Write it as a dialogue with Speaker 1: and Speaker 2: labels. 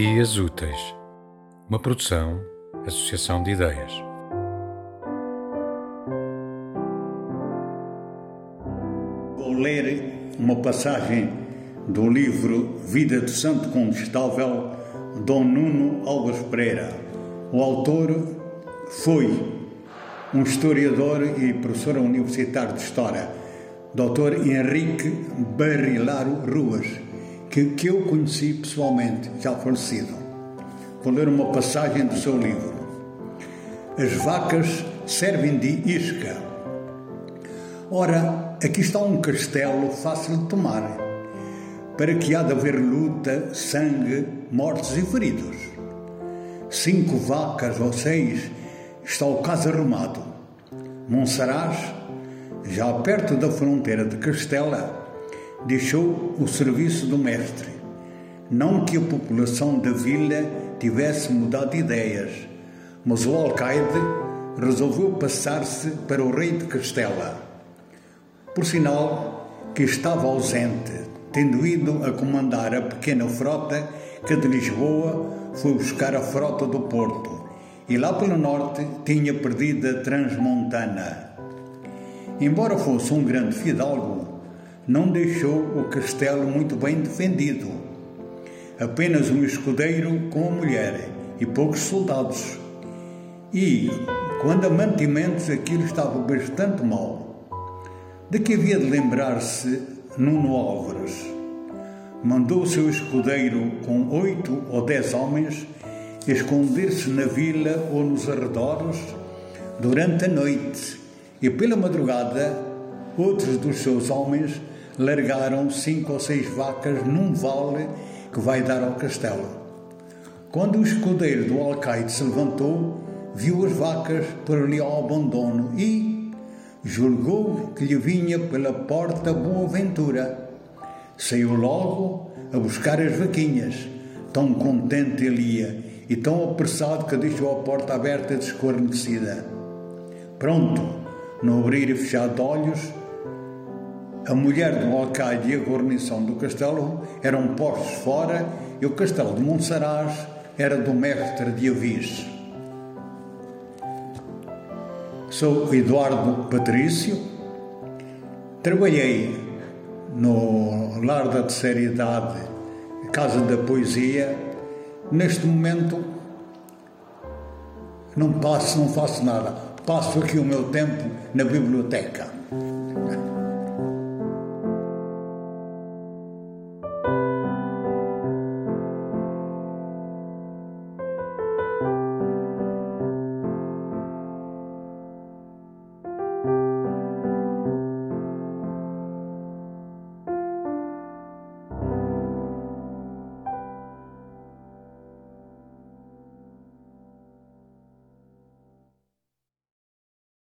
Speaker 1: Dias Úteis, uma produção, associação de ideias.
Speaker 2: Vou ler uma passagem do livro Vida de Santo Condestável, Dom Nuno Alves Pereira. O autor foi um historiador e professor universitário de História, Dr. Henrique Barrilaro Ruas, que, que eu conheci pessoalmente, já falecido. Vou ler uma passagem do seu livro. As vacas servem de isca. Ora, aqui está um castelo fácil de tomar, para que há de haver luta, sangue, mortos e feridos. Cinco vacas ou seis está o caso arrumado. Monsaraz, já perto da fronteira de Castela, deixou o serviço do mestre. Não que a população da vila tivesse mudado de ideias, mas o alcaide resolveu passar-se para o rei de Castela. Por sinal que estava ausente, tendo ido a comandar a pequena frota que de Lisboa foi buscar a frota do Porto e lá pelo norte tinha perdido a Transmontana. Embora fosse um grande fidalgo, não deixou o castelo muito bem defendido. Apenas um escudeiro com a mulher e poucos soldados. E, quando a mantimentos, aquilo estava bastante mal. De que havia de lembrar-se Nuno Álvares. Mandou o seu escudeiro com oito ou dez homens esconder-se na vila ou nos arredores durante a noite e pela madrugada outros dos seus homens largaram cinco ou seis vacas num vale que vai dar ao castelo. Quando o escudeiro do alcaide se levantou, viu as vacas por ali ao abandono e julgou que lhe vinha pela porta boa ventura. Saiu logo a buscar as vaquinhas, tão contente ele ia e tão apressado que deixou a porta aberta descornecida. Pronto, no abrir e fechar de olhos, a mulher do alcaide e a guarnição do castelo eram postos fora e o castelo de Monsaraz era do mestre de Avis. Sou Eduardo Patrício, trabalhei no Lar da Terceira Idade, Casa da Poesia. Neste momento não passo, não faço nada. Passo aqui o meu tempo na biblioteca.